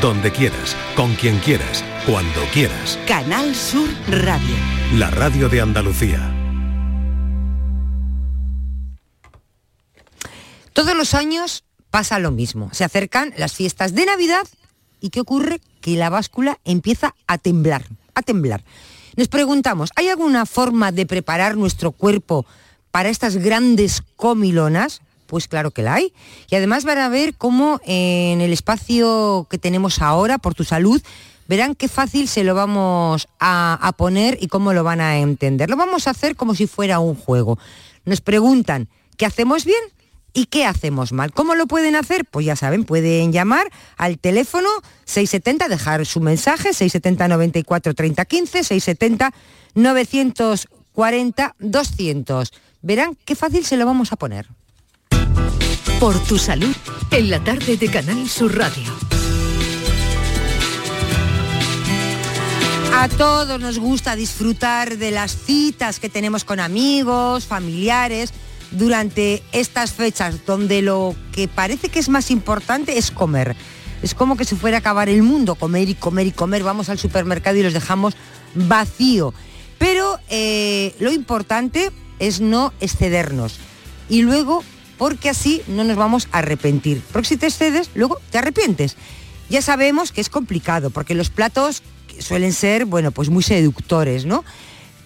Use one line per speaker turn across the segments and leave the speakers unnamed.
donde quieras, con quien quieras, cuando quieras.
Canal Sur Radio.
La radio de Andalucía.
Todos los años pasa lo mismo. Se acercan las fiestas de Navidad y ¿qué ocurre? Que la báscula empieza a temblar, a temblar. Nos preguntamos, ¿hay alguna forma de preparar nuestro cuerpo para estas grandes comilonas? Pues claro que la hay. Y además van a ver cómo en el espacio que tenemos ahora, por tu salud, verán qué fácil se lo vamos a, a, poner y cómo lo van a entender. Lo vamos a hacer como si fuera un juego. Nos preguntan, ¿qué hacemos bien? ¿Y qué hacemos mal? ¿Cómo lo pueden hacer? Pues ya saben, pueden llamar al teléfono 670, dejar su mensaje, 670 94 30 15, 670 940 200. Verán qué fácil se lo vamos a poner.
Por tu salud, en la tarde de Canal Sur Radio.
A todos nos gusta disfrutar de las citas que tenemos con amigos, familiares, durante estas fechas donde lo que parece que es más importante es comer. Es como que se fuera a acabar el mundo, comer y comer y comer. Vamos al supermercado y los dejamos vacío. Pero eh, lo importante es no excedernos. Y luego, porque así no nos vamos a arrepentir. Porque si te excedes, luego te arrepientes. Ya sabemos que es complicado, porque los platos suelen ser, bueno, pues muy seductores, ¿no?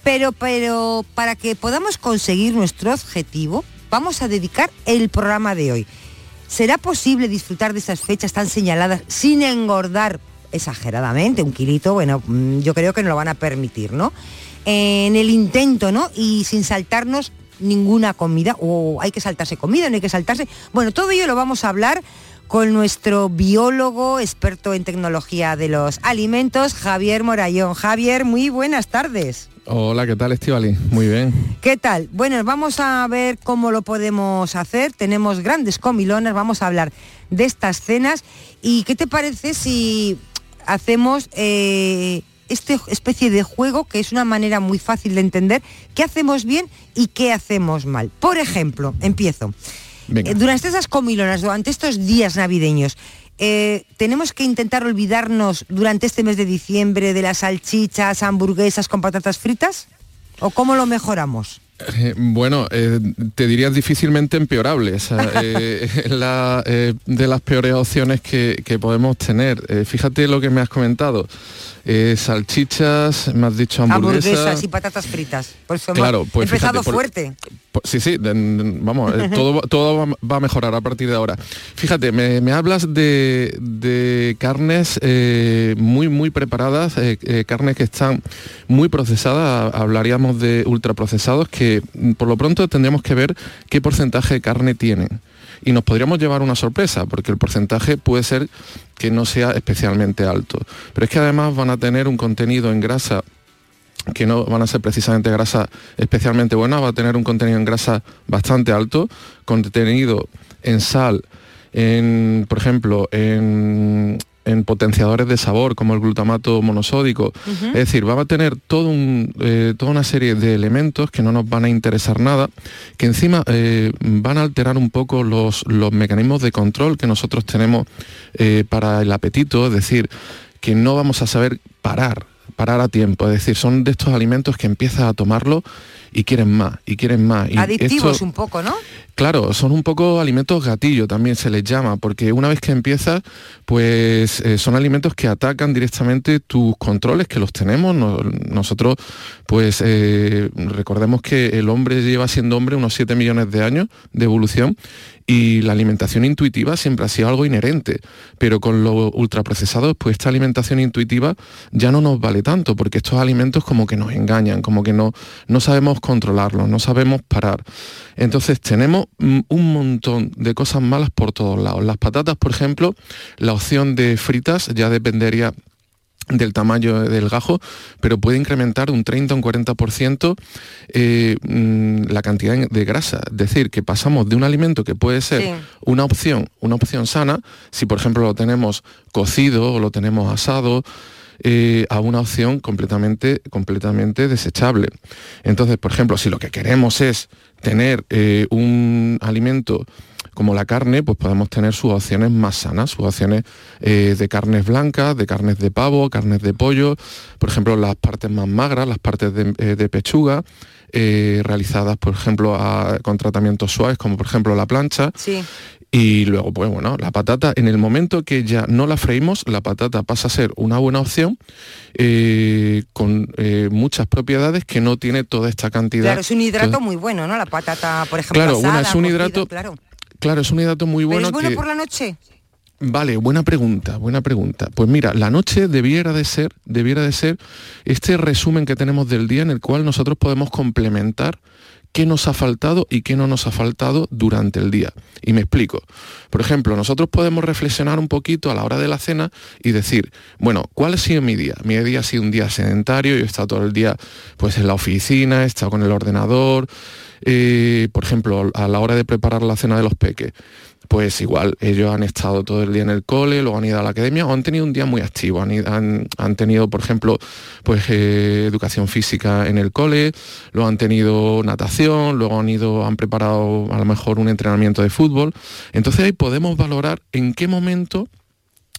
Pero, pero para que podamos conseguir nuestro objetivo, vamos a dedicar el programa de hoy. ¿Será posible disfrutar de esas fechas tan señaladas sin engordar exageradamente? Un kilito, bueno, mm, yo creo que nos lo van a permitir, ¿no? En el intento, ¿no? Y sin saltarnos ninguna comida, o hay que saltarse comida, no hay que saltarse. Bueno, todo ello lo vamos a hablar con nuestro biólogo, experto en tecnología de los alimentos, Javier Morayón. Javier, muy buenas tardes.
Hola, ¿qué tal Estivali? Muy bien.
¿Qué tal? Bueno, vamos a ver cómo lo podemos hacer. Tenemos grandes comilonas, vamos a hablar de estas cenas. ¿Y qué te parece si hacemos eh, esta especie de juego que es una manera muy fácil de entender qué hacemos bien y qué hacemos mal? Por ejemplo, empiezo.
Venga.
Eh, durante esas comilonas, durante estos días navideños, eh, tenemos que intentar olvidarnos durante este mes de diciembre de las salchichas, hamburguesas con patatas fritas? ¿O cómo lo mejoramos?
Eh, bueno, eh, te diría difícilmente empeorable. O sea, eh, la, de las peores opciones que, que podemos tener. Fíjate lo que me has comentado. Eh, salchichas, me has dicho hamburguesas.
Hamburguesas y patatas fritas. Por eso
Claro, pues
empezado
fíjate,
fuerte.
Sí, sí, vamos, eh, todo, va- todo va- a mejorar a partir de ahora. Fíjate, me, me hablas de, de carnes eh, muy, muy preparadas, carnes que están muy procesadas, hablaríamos de ultraprocesados, que mm, por lo pronto tendríamos que ver qué porcentaje de carne tienen. Y nos podríamos llevar una sorpresa, porque el porcentaje puede ser que no sea especialmente alto. Pero es que además van a tener un contenido en grasa que no van a ser precisamente grasa especialmente buena, va a tener un contenido en grasa bastante alto, contenido en sal, en, por ejemplo, en, en potenciadores de sabor como el glutamato monosódico. Es decir, va a tener todo un, eh, toda una serie de elementos que no nos van a interesar nada, que encima eh, van a alterar un poco los, los mecanismos de control que nosotros tenemos eh, para el apetito, es decir, que no vamos a saber parar parar a tiempo, es decir, son de estos alimentos que empiezas a tomarlo y quieren más, y quieren más. Y
Adictivos
esto-
un poco, ¿no?
Claro, son un poco alimentos gatillo también se les llama, porque una vez que empiezas, pues eh, son alimentos que atacan directamente tus controles, que los tenemos. No- nosotros, pues eh, recordemos que el hombre lleva siendo hombre unos 7 millones de años de evolución y la alimentación intuitiva siempre ha sido algo inherente, pero con los ultraprocesados, pues esta alimentación intuitiva ya no nos vale tanto, porque estos alimentos como que nos engañan, como que no, no sabemos controlarlos, no sabemos parar. Entonces tenemos mm, un montón de cosas malas por todos lados. Las patatas, por ejemplo, la opción de fritas ya dependería del tamaño del gajo, pero puede incrementar un 30 o un 40% eh, mm, la cantidad de grasa. Es decir, que pasamos de un alimento que puede ser
Sí.
una opción, una opción sana, si por ejemplo lo tenemos cocido o lo tenemos asado, eh, a una opción completamente, completamente desechable. Entonces, por ejemplo, si lo que queremos es tener eh, un alimento como la carne, pues podemos tener sus opciones más sanas, sus opciones eh, de carnes blancas, de carnes de pavo, carnes de pollo, por ejemplo, las partes más magras, las partes de, eh, pechuga, eh, realizadas, por ejemplo, con tratamientos suaves, como por ejemplo la plancha.
Sí.
Y luego, pues bueno, la patata, en el momento que ya no la freímos, la patata pasa a ser una buena opción con muchas propiedades que no tiene toda esta cantidad.
Claro, es un hidrato muy bueno, ¿no? La patata, por ejemplo.
Claro, una es un hidrato. Claro. Claro, es un hidrato muy bueno.
¿Es bueno por la noche?
Vale, buena pregunta, buena pregunta. Pues mira, la noche debiera de ser, debiera de ser este resumen que tenemos del día en el cual nosotros podemos complementar qué nos ha faltado y qué no nos ha faltado durante el día. Y me explico. Por ejemplo, nosotros podemos reflexionar un poquito a la hora de la cena y decir, bueno, ¿cuál ha sido mi día? Mi día ha sido un día sedentario, yo he estado todo el día pues en la oficina, he estado con el ordenador, por ejemplo, a la hora de preparar la cena de los peques, pues igual ellos han estado todo el día en el cole, luego han ido a la academia o han tenido un día muy activo, han, tenido, por ejemplo, pues eh, educación física en el cole, luego han tenido natación, luego han ido, han preparado a lo mejor un entrenamiento de fútbol. Entonces ahí podemos valorar en qué momento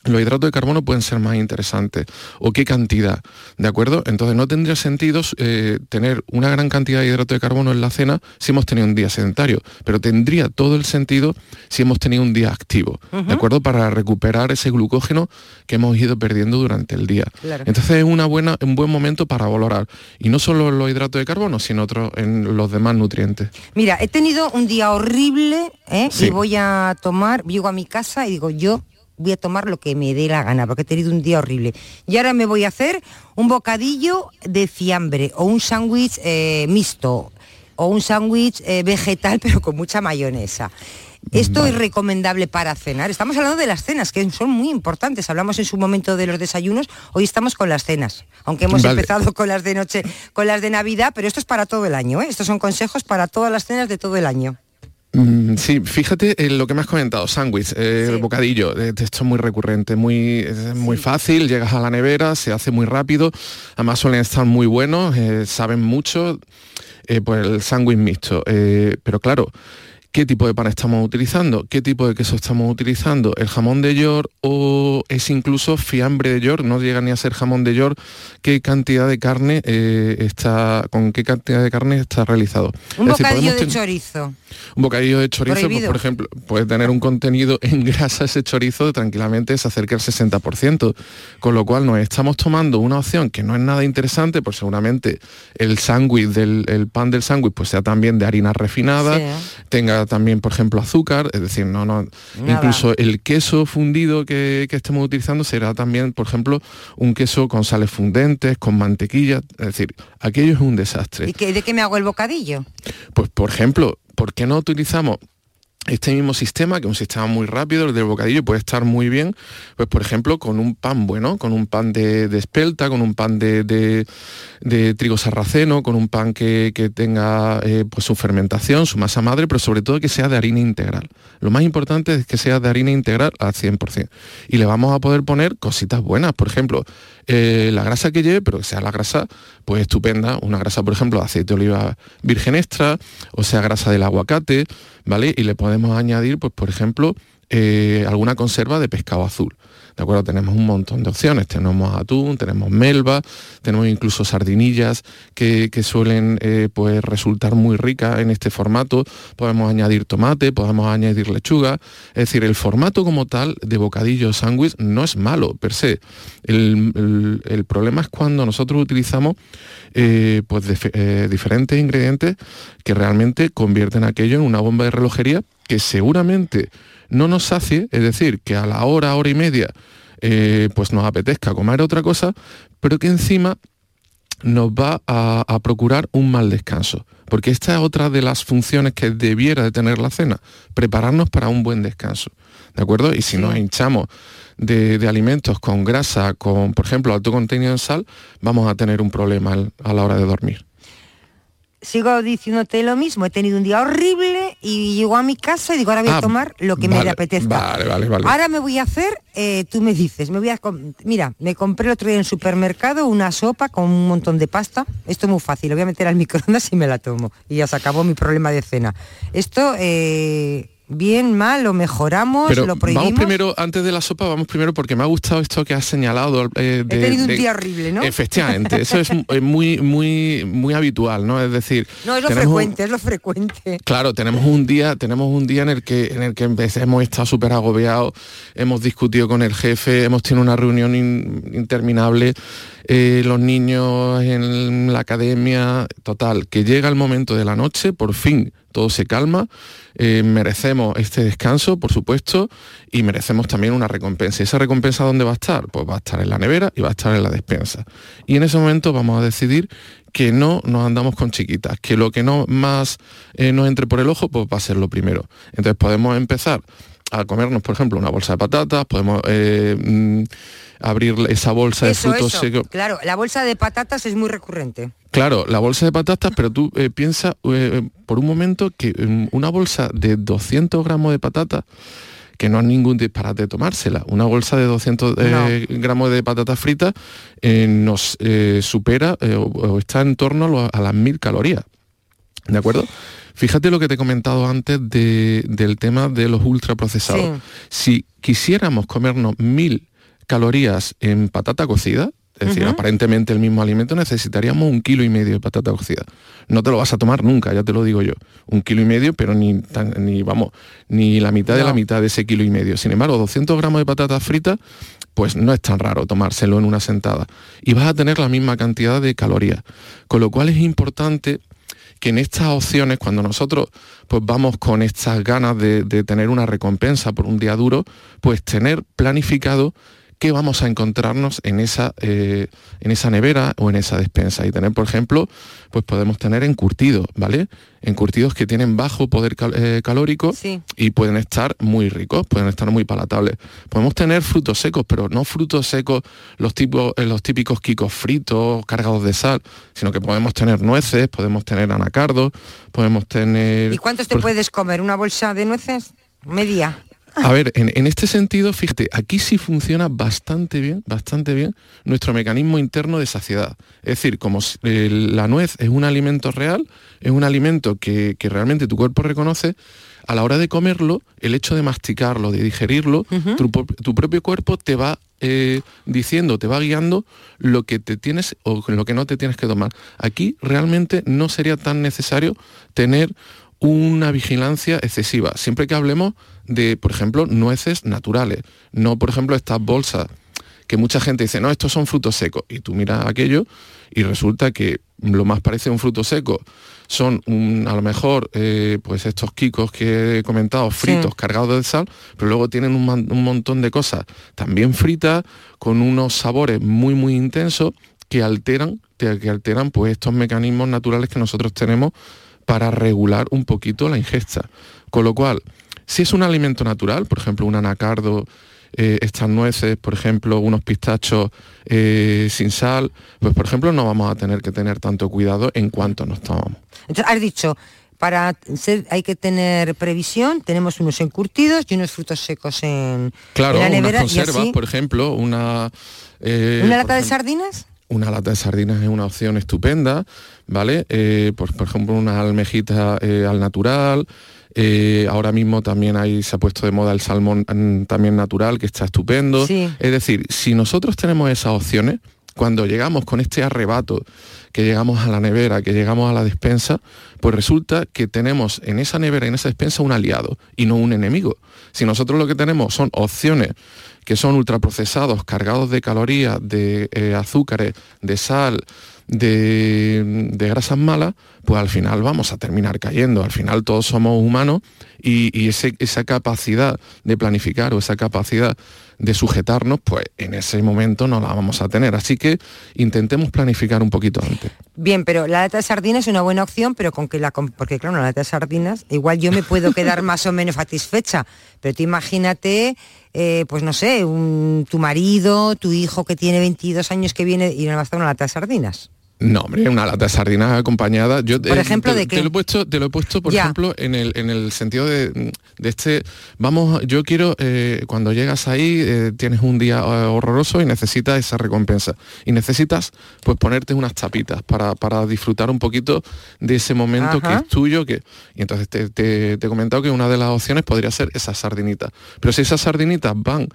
los hidratos de carbono pueden ser más interesantes o qué cantidad, ¿de acuerdo? Entonces no tendría sentido eh, tener una gran cantidad de hidrato de carbono en la cena si hemos tenido un día sedentario, pero tendría todo el sentido si hemos tenido un día activo, ¿de acuerdo? Para recuperar ese glucógeno que hemos ido perdiendo durante el día. Entonces es una buena, un buen momento para valorar, y no solo los hidratos de carbono, sino otros en los demás nutrientes.
Mira, he tenido un día horrible ¿eh? y voy a tomar, llego a mi casa y digo, yo voy a tomar lo que me dé la gana, porque he tenido un día horrible. Y ahora me voy a hacer un bocadillo de fiambre o un sándwich eh, mixto o un sándwich eh, vegetal pero con mucha mayonesa. Esto es recomendable para cenar. Estamos hablando de las cenas, que son muy importantes. Hablamos en su momento de los desayunos, hoy estamos con las cenas. Aunque hemos empezado con las de noche, con las de Navidad, pero esto es para todo el año. ¿eh? Estos son consejos para todas las cenas de todo el año.
Mm, sí, fíjate en lo que me has comentado, sándwich, eh, bocadillo, eh, esto es muy recurrente, muy, es muy fácil, llegas a la nevera, se hace muy rápido, además suelen estar muy buenos, eh, saben mucho, pues el sándwich mixto, pero claro, qué tipo de pan estamos utilizando, qué tipo de queso estamos utilizando, el jamón de york o es incluso fiambre de york, no llega ni a ser jamón de york, qué cantidad de carne eh, está, con qué cantidad de carne está realizado.
Un bocadillo de chorizo.
Un bocadillo de chorizo, pues, por ejemplo, puede tener un contenido en grasa ese chorizo tranquilamente se acerca al 60%, con lo cual nos estamos tomando una opción que no es nada interesante, pues seguramente el sándwich del el pan del sándwich pues sea también de harina refinada, tenga también, por ejemplo, azúcar, es decir, no, no, incluso el queso fundido que, estemos utilizando será también, por ejemplo, un queso con sales fundentes, con mantequilla, es decir, aquello es un desastre.
¿Y de qué me hago el bocadillo?
Pues, por ejemplo, ¿por qué no utilizamos este mismo sistema, que es un sistema muy rápido, el del bocadillo, puede estar muy bien, pues por ejemplo, con un pan bueno, con un pan de, espelta, con un pan de, trigo sarraceno, con un pan que, tenga eh, pues su fermentación, su masa madre, pero sobre todo que sea de harina integral. Lo más importante es que sea de harina integral al 100%. Y le vamos a poder poner cositas buenas, por ejemplo, eh, la grasa que lleve, pero que sea la grasa pues estupenda, una grasa, por ejemplo, de aceite de oliva virgen extra, o sea, grasa del aguacate, ¿vale? Y le podemos añadir, pues, por ejemplo, eh, alguna conserva de pescado azul. ¿De acuerdo? Tenemos un montón de opciones. Tenemos atún, tenemos melva, tenemos incluso sardinillas que, suelen eh, pues resultar muy ricas en este formato. Podemos añadir tomate, podemos añadir lechuga. Es decir, el formato como tal de bocadillo sándwich no es malo per se. El, problema es cuando nosotros utilizamos eh, pues diferentes ingredientes que realmente convierten aquello en una bomba de relojería que seguramente no nos sacie, es decir, que a la hora, hora y media, eh, pues nos apetezca comer otra cosa, pero que encima nos va a, procurar un mal descanso. Porque esta es otra de las funciones que debiera de tener la cena, prepararnos para un buen descanso. ¿De acuerdo? Y si nos hinchamos de, alimentos con grasa, con, por ejemplo, alto contenido en sal, vamos a tener un problema a la hora de dormir
sigo diciéndote lo mismo, he tenido un día horrible y llego a mi casa y digo, ahora voy a ah, tomar lo que me apetezca.
Vale, vale, vale.
Ahora me voy a hacer, eh, tú me dices, me voy a mira, me compré el otro día en el supermercado una sopa con un montón de pasta. Esto es muy fácil, lo voy a meter al microondas y me la tomo. Y ya se acabó mi problema de cena. Esto, eh, bien, mal, lo mejoramos,
Pero
lo prohibimos.
vamos primero, antes de la sopa, vamos primero porque me ha gustado esto que has señalado. eh, de-
He tenido un día horrible, ¿no?
Efectivamente, eso es muy, muy, muy habitual, ¿no? Es decir,
No, es lo
un-
frecuente, es lo frecuente.
Claro, tenemos un día, tenemos un día en el que en el que hemos estado súper agobiados, hemos discutido con el jefe, hemos tenido una reunión in- interminable, eh, los niños en la academia, total, que llega el momento de la noche, por fin todo se calma, eh, merecemos este descanso, por supuesto, y merecemos también una recompensa. ¿Y esa recompensa dónde va a estar? Pues va a estar en la nevera y va a estar en la despensa. Y en ese momento vamos a decidir que no nos andamos con chiquitas, que lo que no más eh, nos entre por el ojo, pues va a ser lo primero. Entonces podemos empezar a comernos, por ejemplo, una bolsa de patatas, podemos eh, mm, abrir esa bolsa de frutos secos.
Claro, la bolsa de patatas es muy recurrente.
Claro, la bolsa de patatas, pero tú eh, piensa eh, por un momento que mm, una bolsa de 200 gramos de patatas, que no es ningún disparate tomársela, una bolsa de 200 eh, gramos de patatas fritas eh, nos eh, supera o, o está en torno a, lo- a las mil calorías. ¿De acuerdo? Fíjate lo que te he comentado antes de- del tema de los ultraprocesados. Si quisiéramos comernos mil calorías en patata cocida, es decir, aparentemente el mismo alimento, necesitaríamos un kilo y medio de patata cocida. No te lo vas a tomar nunca, ya te lo digo yo. Un kilo y medio, pero ni, tan- ni vamos, ni la mitad de la mitad de ese kilo y medio. Sin embargo, 200 gramos de patatas fritas, pues no es tan raro tomárselo en una sentada. Y vas a tener la misma cantidad de calorías. Con lo cual es importante que en estas opciones, cuando nosotros pues vamos con estas ganas de, de tener una recompensa por un día duro, pues tener planificado qué vamos a encontrarnos en esa, eh, en esa nevera o en esa despensa. Y tener, por ejemplo, pues podemos tener encurtidos, ¿vale? Encurtidos que tienen bajo poder cal- eh, calórico
Sí.
y pueden estar muy ricos, pueden estar muy palatables. Podemos tener frutos secos, pero no frutos secos los, tipos, eh, los típicos quicos fritos, cargados de sal, sino que podemos tener nueces, podemos tener anacardos, podemos tener...
¿Y cuántos te
por-
puedes comer? ¿Una bolsa de nueces? Media.
A ver, en, en este sentido, fíjate, aquí sí funciona bastante bien, bastante bien nuestro mecanismo interno de saciedad. Es decir, como la nuez es un alimento real, es un alimento que, que realmente tu cuerpo reconoce, a la hora de comerlo, el hecho de masticarlo, de digerirlo, tu propio cuerpo te va eh, diciendo, te va guiando lo que te tienes o lo que no te tienes que tomar. Aquí realmente no sería tan necesario tener una vigilancia excesiva, siempre que hablemos de, por ejemplo, nueces naturales, no, por ejemplo, estas bolsas que mucha gente dice, no, estos son frutos secos, y tú miras aquello y resulta que lo más parece a un fruto seco son un- a lo mejor eh, pues estos quicos que he comentado fritos cargados de sal pero luego tienen un, man- un montón de cosas también fritas con unos sabores muy muy intensos que alteran te- que alteran pues estos mecanismos naturales que nosotros tenemos para regular un poquito la ingesta. Con lo cual si es un alimento natural por ejemplo un anacardo eh, estas nueces, por ejemplo, unos pistachos eh, sin sal, pues por ejemplo no vamos a tener que tener tanto cuidado en cuanto nos tomamos.
Entonces, has dicho, para ser, hay que tener previsión, tenemos unos encurtidos y unos frutos secos en,
Claro,
en la
unas
nevera y
conservas,
así.
por ejemplo, una... eh,
¿Una lata de sardinas?
Una lata de sardinas es una opción estupenda, ¿vale? Por, por ejemplo, una almejita al natural. Eh, ahora mismo también hay, se ha puesto de moda el salmón mm, también natural, que está estupendo.
Sí.
Es decir, si nosotros tenemos esas opciones, cuando llegamos con este arrebato, que llegamos a la nevera, que llegamos a la despensa, pues resulta que tenemos en esa nevera, en esa despensa, un aliado y no un enemigo. Si nosotros lo que tenemos son opciones que son ultraprocesados, cargados de calorías, de eh, azúcares, de sal, de, de grasas malas, pues al final vamos a terminar cayendo. Al final todos somos humanos y, y ese- esa capacidad de planificar o esa capacidad de sujetarnos, pues en ese momento no la vamos a tener. Así que intentemos planificar un poquito antes.
Bien, pero la lata de sardinas es una buena opción, pero con que la porque claro, una lata de sardinas, igual yo me puedo quedar más o menos satisfecha, pero tú imagínate, eh, pues no sé, un- tu marido, tu hijo que tiene 22 años que viene y no va a estar una lata de sardinas.
No, hombre, una lata de sardinas acompañada. Yo,
por ejemplo,
te,
¿de qué?
Te lo he puesto, te lo he puesto por ejemplo, en el, en el sentido de, de este, vamos, yo quiero, eh, cuando llegas ahí, eh, tienes un día eh, horroroso y necesitas esa recompensa. Y necesitas, pues, ponerte unas tapitas para, para disfrutar un poquito de ese momento que es tuyo. Que, y entonces te, te, te he comentado que una de las opciones podría ser esas sardinitas. Pero si esas sardinitas van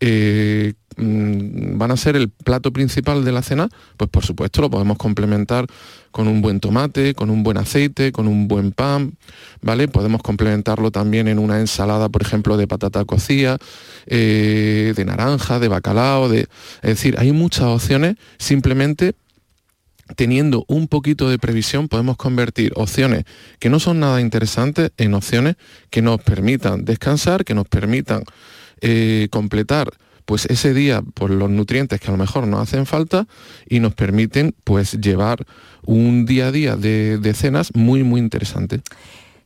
eh, van a ser el plato principal de la cena, pues por supuesto lo podemos complementar con un buen tomate, con un buen aceite, con un buen pan, ¿vale? Podemos complementarlo también en una ensalada, por ejemplo, de patata cocida, eh, de naranja, de bacalao, de... Es decir, hay muchas opciones, simplemente teniendo un poquito de previsión podemos convertir opciones que no son nada interesantes en opciones que nos permitan descansar, que nos permitan eh, completar pues ese día por los nutrientes que a lo mejor nos hacen falta y nos permiten pues llevar un día a día de, cenas muy muy interesante.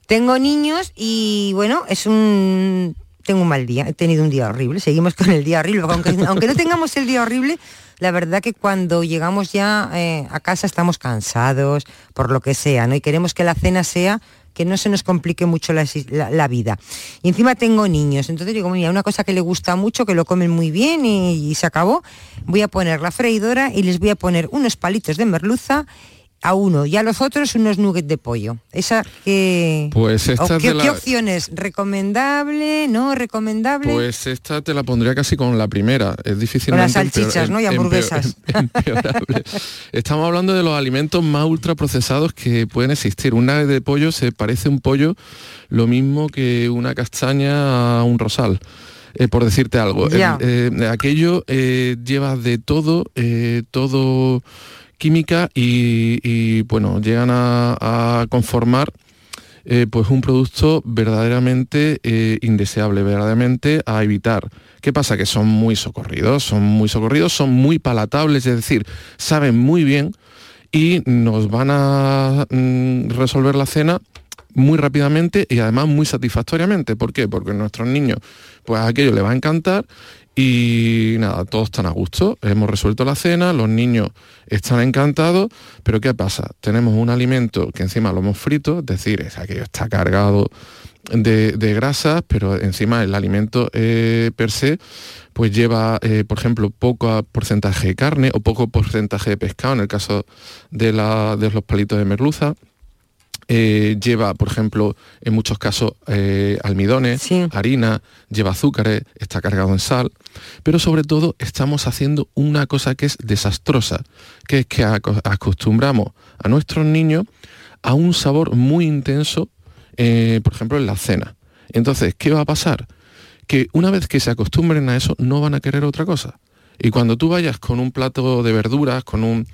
Tengo niños y bueno, es un tengo un mal día, he tenido un día horrible, seguimos con el día horrible, aunque, aunque no tengamos el día horrible, la verdad que cuando llegamos ya eh, a casa estamos cansados, por lo que sea, ¿no? Y queremos que la cena sea que no se nos complique mucho la, vida. Y encima tengo niños, entonces digo, mira, una cosa que le gusta mucho, que lo comen muy bien y, y se acabó, voy a poner la freidora y les voy a poner unos palitos de merluza a uno y a los otros unos nuggets de pollo. Esa que
pues esta
qué, opciones recomendable, no recomendable.
Pues esta te la pondría casi con la primera. Es difícil.
Con las salchichas, ¿no? Y hamburguesas.
Estamos hablando de los alimentos más ultraprocesados que pueden existir. Un nugget de pollo se parece un pollo lo mismo que una castaña a un rosal. Eh, por decirte algo. Eh, aquello eh, lleva de todo, todo química y, bueno, llegan a, conformar eh, pues un producto verdaderamente eh, indeseable, verdaderamente a evitar. ¿Qué pasa? Que son muy socorridos, son muy socorridos, son muy palatables, es decir, saben muy bien y nos van a mm, resolver la cena muy rápidamente y además muy satisfactoriamente. ¿Por qué? Porque a nuestros niños, pues aquello le va a encantar y nada, todos están a gusto. Hemos resuelto la cena, los niños están encantados, pero ¿qué pasa? Tenemos un alimento que encima lo hemos frito, es decir, es aquello está cargado de, grasas, pero encima el alimento eh, per se pues lleva, eh, por ejemplo, poco porcentaje de carne o poco porcentaje de pescado en el caso de, de los palitos de merluza. Eh, lleva, por ejemplo, en muchos casos eh, almidones, harina, lleva azúcares, está cargado en sal, pero sobre todo estamos haciendo una cosa que es desastrosa, que es que acostumbramos a nuestros niños a un sabor muy intenso, eh, por ejemplo, en la cena. Entonces, ¿qué va a pasar? Que una vez que se acostumbren a eso, no van a querer otra cosa. Y cuando tú vayas con un plato de verduras, con un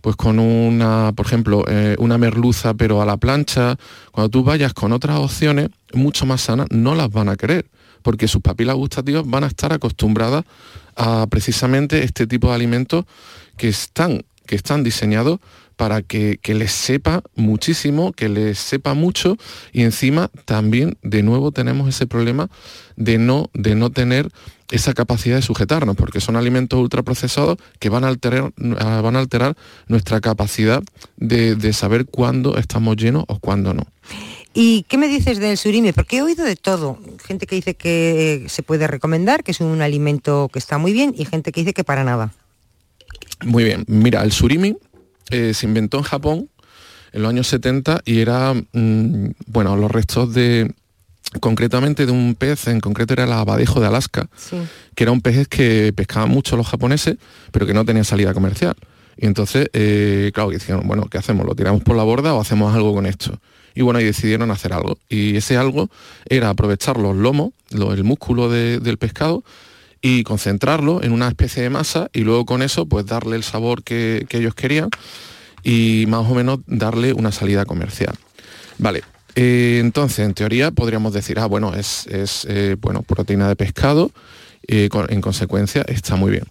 pues con una, por ejemplo, eh, una merluza pero a la plancha, cuando tú vayas con otras opciones mucho más sanas, no las van a querer, porque sus papilas gustativas van a estar acostumbradas a precisamente este tipo de alimentos que están, que están diseñados para que, que, les sepa muchísimo, que les sepa mucho y encima también de nuevo tenemos ese problema de no, de no tener esa capacidad de sujetarnos, porque son alimentos ultraprocesados que van a alterar, van a alterar nuestra capacidad de, saber cuándo estamos llenos o cuándo no.
¿Y qué me dices del surimi? Porque he oído de todo. Gente que dice que se puede recomendar, que es un alimento que está muy bien, y gente que dice que para nada.
Muy bien. Mira, el surimi eh, se inventó en Japón en los años 70 y era, mm, bueno, los restos de, concretamente de un pez, en concreto era el abadejo de Alaska, que era un pez que pescaban mucho los japoneses, pero que no tenía salida comercial. Y entonces, eh, claro, dijeron, bueno, ¿qué hacemos? ¿Lo tiramos por la borda o hacemos algo con esto? Y bueno, y decidieron hacer algo. Y ese algo era aprovechar los lomos, el músculo del pescado, y concentrarlo en una especie de masa y luego con eso pues darle el sabor que, que ellos querían y más o menos darle una salida comercial. Vale, eh, entonces, en teoría podríamos decir, ah, bueno, es, eh, bueno, proteína de pescado, eh, en consecuencia está muy bien.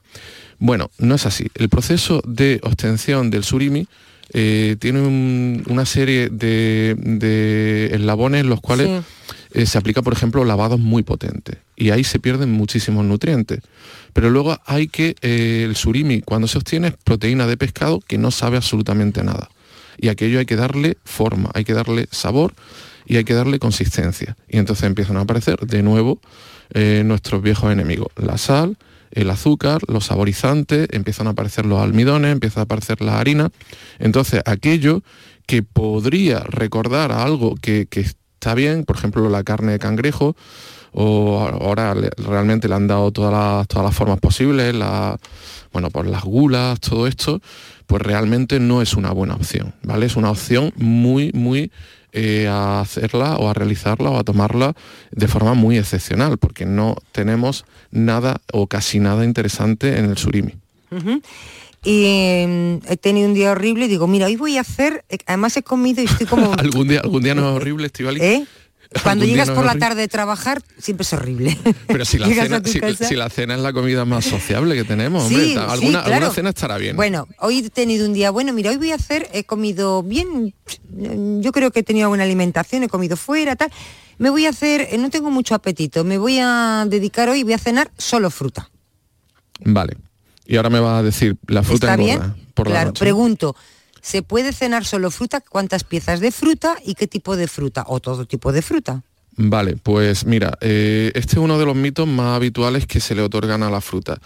Bueno, no es así. El proceso de obtención del surimi eh, tiene una serie de, eslabones en los cuales eh, se aplica, por ejemplo, lavados muy potentes y ahí se pierden muchísimos nutrientes. Pero luego hay que, eh, el surimi, cuando se obtiene, es proteína de pescado que no sabe absolutamente nada. Y aquello hay que darle forma, hay que darle sabor y hay que darle consistencia. Y entonces empiezan a aparecer de nuevo nuestros viejos enemigos, la sal, el azúcar, los saborizantes, empiezan a aparecer los almidones, empieza a aparecer la harina. Entonces, aquello que podría recordar a algo que, está bien, por ejemplo, la carne de cangrejo, o ahora realmente le han dado todas las, todas las formas posibles, bueno, por las gulas, todo esto, pues realmente no es una buena opción, ¿vale? Es una opción muy, muy eh, a hacerla o a realizarla o a tomarla de forma muy excepcional, porque no tenemos nada o casi nada interesante en el surimi.
y em, he tenido un día horrible y digo, mira, hoy voy a hacer, eh, además he comido y estoy como...
algún día algún día no es horrible, Estivali.
¿Eh? Cuando llegas por la tarde de trabajar, siempre es horrible.
Pero si la, cena, es la comida más sociable que tenemos, hombre, alguna, alguna, cena estará bien.
Bueno, hoy he tenido un día bueno, mira, hoy voy a hacer, he comido bien, yo creo que he tenido buena alimentación, he comido fuera, tal. Me voy a hacer, eh, no tengo mucho apetito, me voy a dedicar hoy, voy a cenar solo fruta.
Vale. Y ahora me va a decir, la fruta
¿Está bien? por claro, pregunto, ¿Se puede cenar solo fruta? ¿Cuántas piezas de fruta y qué tipo de fruta? ¿O todo tipo de fruta?
Vale, pues mira, eh, este es uno de los mitos más habituales que se le otorgan a la fruta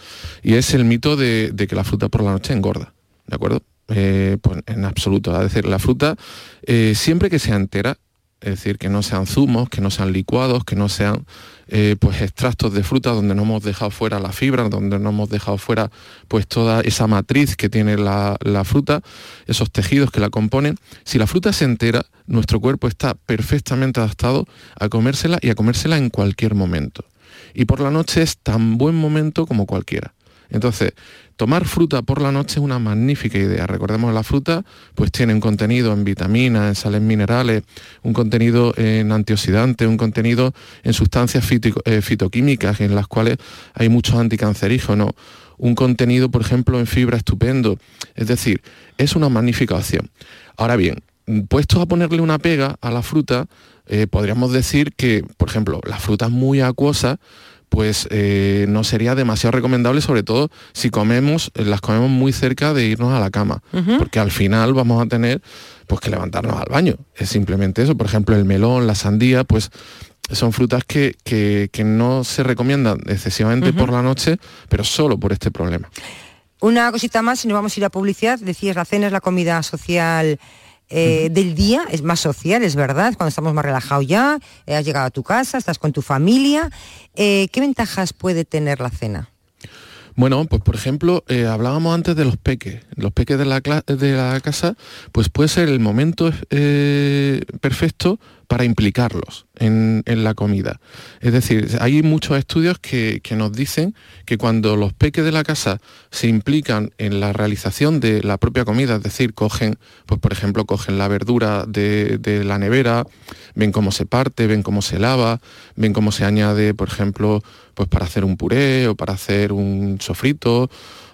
y es el mito de, que la fruta por la noche engorda, ¿de acuerdo? Eh, pues en absoluto, es decir, la fruta eh, siempre que sea entera, es decir, que no sean zumos, que no sean licuados, que no sean eh, pues extractos de fruta donde no hemos dejado fuera la fibra, donde no hemos dejado fuera pues toda esa matriz que tiene la, la fruta, esos tejidos que la componen. Si la fruta se entera, nuestro cuerpo está perfectamente adaptado a comérsela y a comérsela en cualquier momento. Y por la noche es tan buen momento como cualquiera. Entonces, tomar fruta por la noche es una magnífica idea. Recordemos la fruta, pues tiene un contenido en vitaminas, en sales minerales, un contenido en antioxidantes, un contenido en sustancias eh, fitoquímicas en las cuales hay muchos anticancerígenos, un contenido, por ejemplo, en fibra estupendo. Es decir, es una magnífica opción. Ahora bien, puestos a ponerle una pega a la fruta, eh, podríamos decir que, por ejemplo, la fruta es muy acuosa, pues eh, no sería demasiado recomendable, sobre todo si comemos, eh, las comemos muy cerca de irnos a la cama, porque al final vamos a tener pues que levantarnos al baño. Es simplemente eso. Por ejemplo, el melón, la sandía, pues son frutas que, no se recomiendan excesivamente por la noche, pero solo por este problema.
Una cosita más, si nos vamos a ir a publicidad, decías la cena es la comida social eh, del día, es más social, es verdad, cuando estamos más relajados ya, eh, has llegado a tu casa, estás con tu familia. Eh, ¿Qué ventajas puede tener la cena?
Bueno, pues por ejemplo, hablábamos antes de los peques. Los peques de la, de la casa, pues puede ser el momento perfecto para implicarlos en, la comida. Es decir, hay muchos estudios que, nos dicen que cuando los peques de la casa se implican en la realización de la propia comida, es decir, cogen, pues por ejemplo, cogen la verdura de, la nevera, ven cómo se parte, ven cómo se lava, ven cómo se añade, por ejemplo, pues para hacer un puré o para hacer un sofrito,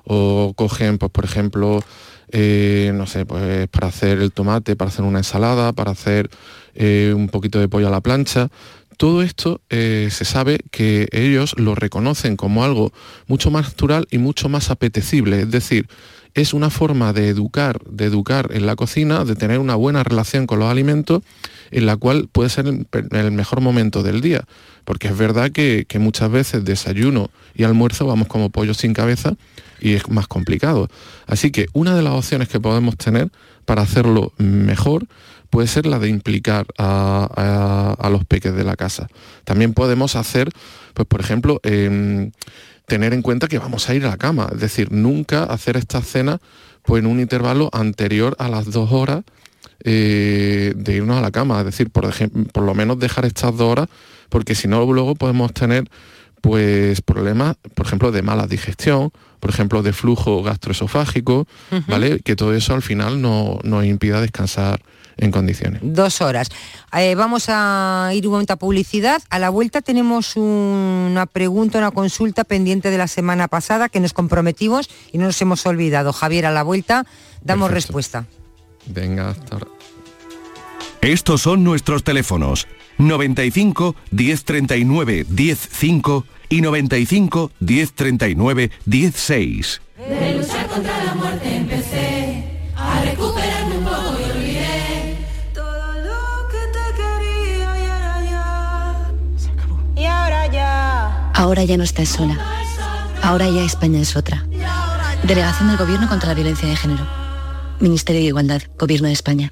o cogen, pues por ejemplo, eh, no sé, pues para hacer el tomate, para hacer una ensalada, para hacer eh, un poquito de pollo a la plancha. Todo esto eh, se sabe que ellos lo reconocen como algo mucho más natural y mucho más apetecible. Es decir, es una forma de educar, de educar en la cocina, de tener una buena relación con los alimentos, en la cual puede ser el mejor momento del día. Porque es verdad que, que muchas veces desayuno y almuerzo vamos como pollo sin cabeza y es más complicado. Así que una de las opciones que podemos tener para hacerlo mejor puede ser la de implicar a, los peques de la casa. También podemos hacer, pues por ejemplo, em, tener en cuenta que vamos a ir a la cama, es decir, nunca hacer esta cena pues, en un intervalo anterior a las dos horas eh, de irnos a la cama, es decir, por, por lo menos dejar estas dos horas, porque si no luego podemos tener pues problemas, por ejemplo, de mala digestión, por ejemplo, de flujo gastroesofágico, ¿vale? Que todo eso al final no, nos impida descansar en condiciones.
Dos horas. Eh, vamos a ir un momento a publicidad. A la vuelta tenemos una pregunta, una consulta pendiente de la semana pasada que nos comprometimos y no nos hemos olvidado. Javier, a la vuelta damos respuesta.
Venga, hasta ahora.
Estos son nuestros teléfonos 95 1039 105 y 95 1039 16.
De luchar contra la muerte empecé a recuperarme un poco y olvidé todo lo que te quería y ahora ya se acabó. Y ahora ya.
Ahora ya no estás sola. Ahora ya España es otra. Delegación del Gobierno contra la Violencia de Género. Ministerio de Igualdad, Gobierno de España.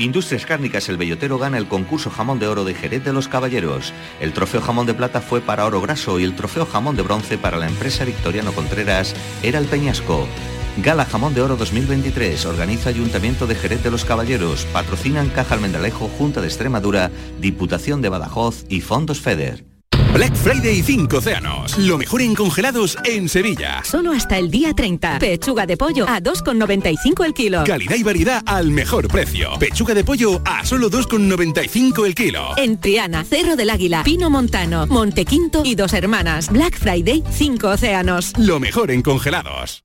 Industrias Cárnicas El Bellotero gana el concurso Jamón de Oro de Jerez de los Caballeros. El trofeo Jamón de Plata fue para Oro Graso y el trofeo Jamón de Bronce para la empresa Victoriano Contreras era el Peñasco. Gala Jamón de Oro 2023 organiza Ayuntamiento de Jerez de los Caballeros, patrocinan Caja Almendalejo, Junta de Extremadura, Diputación de Badajoz y Fondos FEDER.
Black Friday 5 Océanos. Lo mejor en congelados en Sevilla.
Solo hasta el día 30. Pechuga de pollo a 2,95 el kilo.
Calidad y variedad al mejor precio. Pechuga de pollo a solo 2,95 el kilo.
En Triana, Cerro del Águila, Pino Montano, Montequinto y Dos Hermanas. Black Friday 5 Océanos.
Lo mejor en congelados.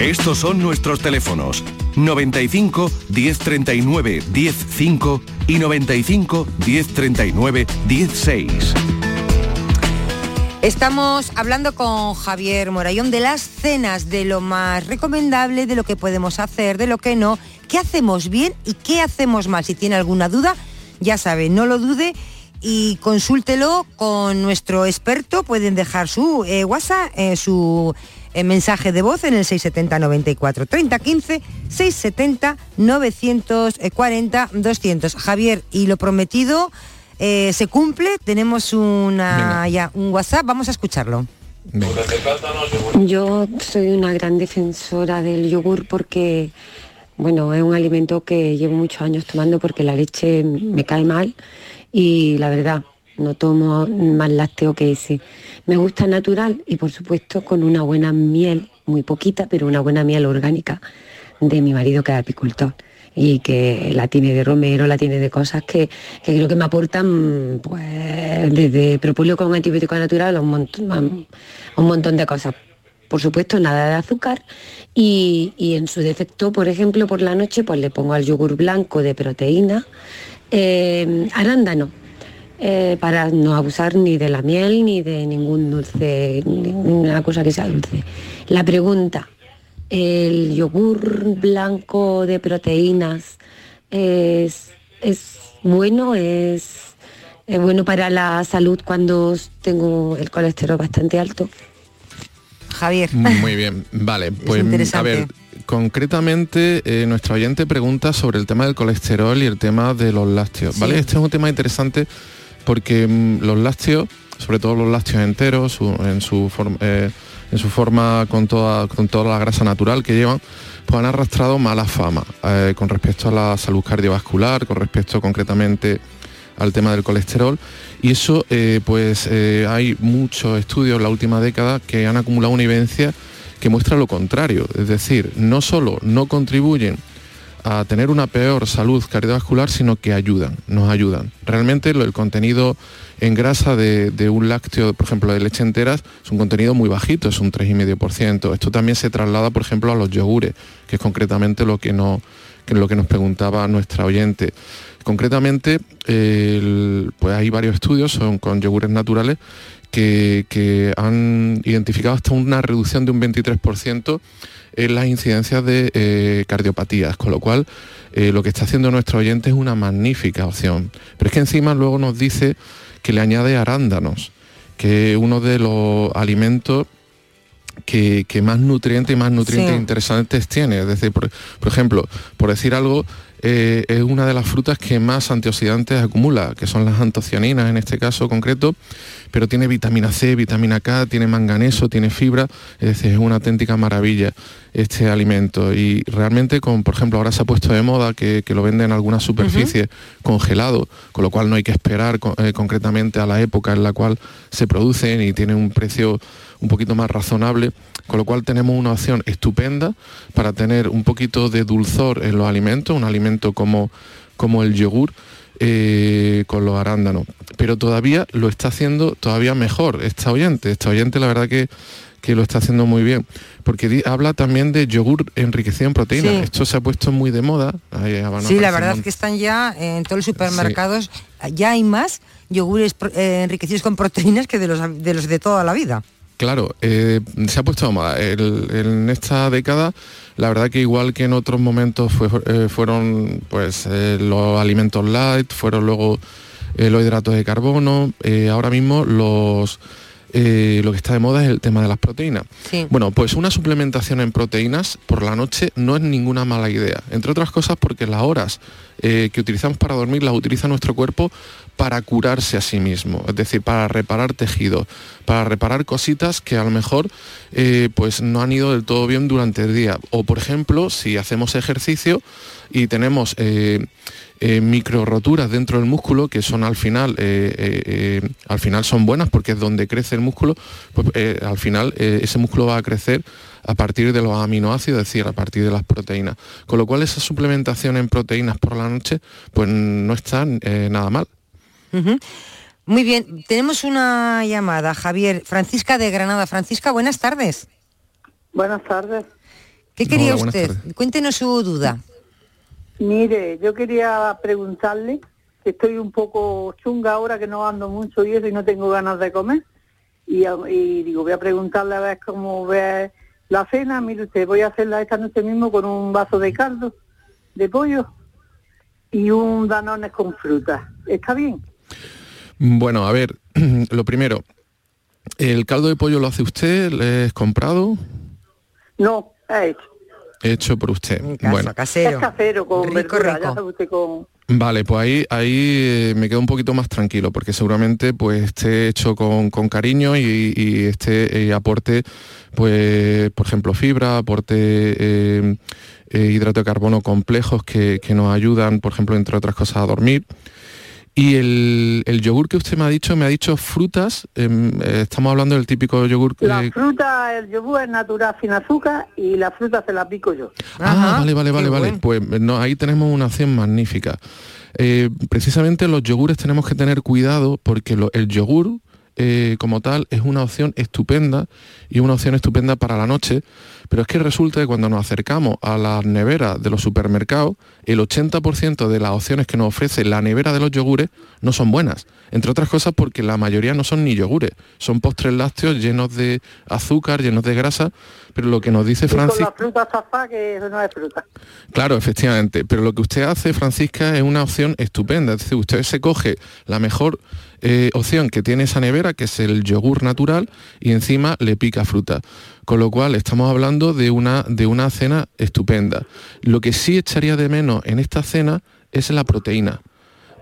Estos son nuestros teléfonos 95 1039 105 y 95 1039 16.
Estamos hablando con Javier Morayón de las cenas, de lo más recomendable, de lo que podemos hacer, de lo que no, qué hacemos bien y qué hacemos mal. Si tiene alguna duda, ya sabe, no lo dude y consúltelo con nuestro experto. Pueden dejar su eh, WhatsApp, eh, su eh, mensaje de voz en el 670 94 30 15, 670 940 200. Javier, y lo prometido eh, se cumple, tenemos una, ya, un WhatsApp, vamos a escucharlo.
Yo soy una gran defensora del yogur porque, bueno, es un alimento que llevo muchos años tomando porque la leche me cae mal y la verdad, no tomo más lácteo que ese. Me gusta natural y por supuesto con una buena miel, muy poquita, pero una buena miel orgánica de mi marido que es apicultor. y que la tiene de romero, la tiene de cosas que, que creo que me aportan pues desde propóleo con antibiótico natural a un, montón, un montón de cosas. Por supuesto, nada de azúcar y, y en su defecto, por ejemplo, por la noche pues le pongo al yogur blanco de proteína, eh, arándano, eh, para no abusar ni de la miel ni de ningún dulce, ninguna cosa que sea dulce. La pregunta, ¿el yogur blanco de proteínas es, es bueno? ¿Es, ¿Es bueno para la salud cuando tengo el colesterol bastante alto?
Javier.
Muy bien, vale. Pues a ver, concretamente eh, nuestra oyente pregunta sobre el tema del colesterol y el tema de los lácteos,
Sí.
¿vale? Este es un tema interesante porque mm, los lácteos, sobre todo los lácteos enteros, en, su forma, en su forma con toda, con toda la grasa natural que llevan, pues han arrastrado mala fama eh, con respecto a la salud cardiovascular, con respecto concretamente al tema del colesterol. Y eso eh, pues eh, hay muchos estudios en la última década que han acumulado una evidencia que muestra lo contrario, es decir, no solo no contribuyen a tener una peor salud cardiovascular, sino que ayudan, nos ayudan. Realmente el contenido en grasa de, de un lácteo, por ejemplo, de leche enteras, es un contenido muy bajito, es un 3,5%. Esto también se traslada, por ejemplo, a los yogures, que es concretamente lo que, no, que lo que nos preguntaba nuestra oyente. Concretamente, pues hay varios estudios son con yogures naturales que, que han identificado hasta una reducción de un 23% en las incidencias de eh, cardiopatías, con lo cual eh, lo que está haciendo nuestro oyente es una magnífica opción. Pero es que encima luego nos dice que le añade arándanos, que es uno de los alimentos que, que más nutrientes y más nutrientes
Sí.
interesantes tiene. Es decir, por, por ejemplo, por decir algo, eh, es una de las frutas que más antioxidantes acumula, que son las antocianinas en este caso concreto, pero tiene vitamina C, vitamina K, tiene manganeso, tiene fibra, es decir, es una auténtica maravilla este alimento. Y realmente, con, por ejemplo, ahora se ha puesto de moda que, que lo venden en algunas superficies congelado, con lo cual no hay que esperar eh, concretamente a la época en la cual se producen y tiene un precio un poquito más razonable, con lo cual tenemos una opción estupenda para tener un poquito de dulzor en los alimentos, un alimento como, como el yogur eh, con los arándanos. Pero todavía lo está haciendo todavía mejor esta oyente. Esta oyente la verdad que, que lo está haciendo muy bien. Porque di- habla también de yogur enriquecido en proteínas.
Sí.
Esto se ha puesto muy de moda.
Sí, la verdad es que están ya en todos los supermercados, ya hay más yogures eh, enriquecidos con proteínas que de los de, los de toda la vida.
Claro, eh, se ha puesto de moda. El- en esta década, la verdad que igual que en otros momentos fue- eh, fueron pues eh, los alimentos light, fueron luego los hidratos de carbono, ahora mismo los eh, lo que está de moda es el tema de las proteínas.
Sí.
Bueno, pues una suplementación en proteínas por la noche no es ninguna mala idea. Entre otras cosas porque las horas eh, que utilizamos para dormir las utiliza nuestro cuerpo para curarse a sí mismo, es decir, para reparar tejidos, para reparar cositas que a lo mejor eh, pues no han ido del todo bien durante el día. O por ejemplo, si hacemos ejercicio y tenemos eh, eh, micro roturas dentro del músculo que son al final eh, al final son buenas porque es donde crece el músculo pues al final ese músculo va a crecer a partir de los aminoácidos, es decir, a partir de las proteínas. Con lo cual esa suplementación en proteínas por la noche pues no está nada mal.
Ujú. Muy bien, tenemos una llamada, Javier. Francisca de Granada. Francisca, buenas tardes.
Buenas tardes.
¿Qué quería
Hola,
usted?
tardes.
Cuéntenos su duda.
Mire, yo quería preguntarle, que estoy un poco chunga ahora que no ando mucho y eso y no tengo ganas de comer. Y, y digo, voy a preguntarle a ver cómo ve la cena. Mire usted, voy a hacerla esta noche mismo con un vaso de caldo de pollo y un danones con fruta. ¿Está bien?
Bueno, a ver, lo primero, ¿el caldo de pollo lo hace usted? ¿Le es comprado?
No, es hecho.
Hecho por usted. bueno,
Es casero, con
Rico,
verdura,
rico.
ya sabe usted con...
Vale, pues ahí, ahí eh, me quedo un poquito más tranquilo, porque seguramente pues esté hecho con, con cariño y, y este eh, aporte, pues, por ejemplo, fibra, aporte eh, eh, hidrato de carbono complejos que, que nos ayudan, por ejemplo, entre otras cosas, a dormir. Y el, el yogur que usted me ha dicho, me ha dicho frutas, em, eh, estamos hablando del típico yogur...
La
eh,
fruta, el yogur es natural sin azúcar y la fruta se la pico yo.
Ah, vale, vale, vale, vale. Pues no, ahí tenemos una opción magnífica. Eh, precisamente los yogures tenemos que tener cuidado porque lo- el yogur eh, como tal es una opción estupenda y una opción estupenda para la noche, pero es que resulta que cuando nos acercamos a las neveras de los supermercados, el 80% de las opciones que nos ofrece la nevera de los yogures no son buenas. Entre otras cosas porque la mayoría no son ni yogures, son postres lácteos llenos de azúcar, llenos de grasa, pero lo que nos dice
con
Francis...
la fruta zafá, que no es fruta.
Claro, efectivamente. Pero lo que usted hace, Francisca, es una opción estupenda. Es decir, usted se coge la mejor eh, opción que tiene esa nevera, que es el yogur natural, y encima le pica fruta. Con lo cual estamos hablando de una, de una cena estupenda. Lo que sí echaría de menos en esta cena es la proteína.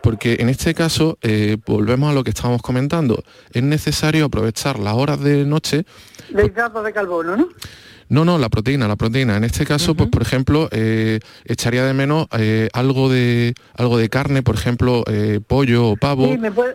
Porque en este caso, eh, volvemos a lo que estábamos comentando, es necesario aprovechar las horas de noche
De hidratos de carbono, ¿no?
no, no, la proteína, la proteína. En este caso, pues por ejemplo, eh, echaría de menos eh, algo de algo de carne, por ejemplo, eh, pollo o pavo.
Sí, me, puede-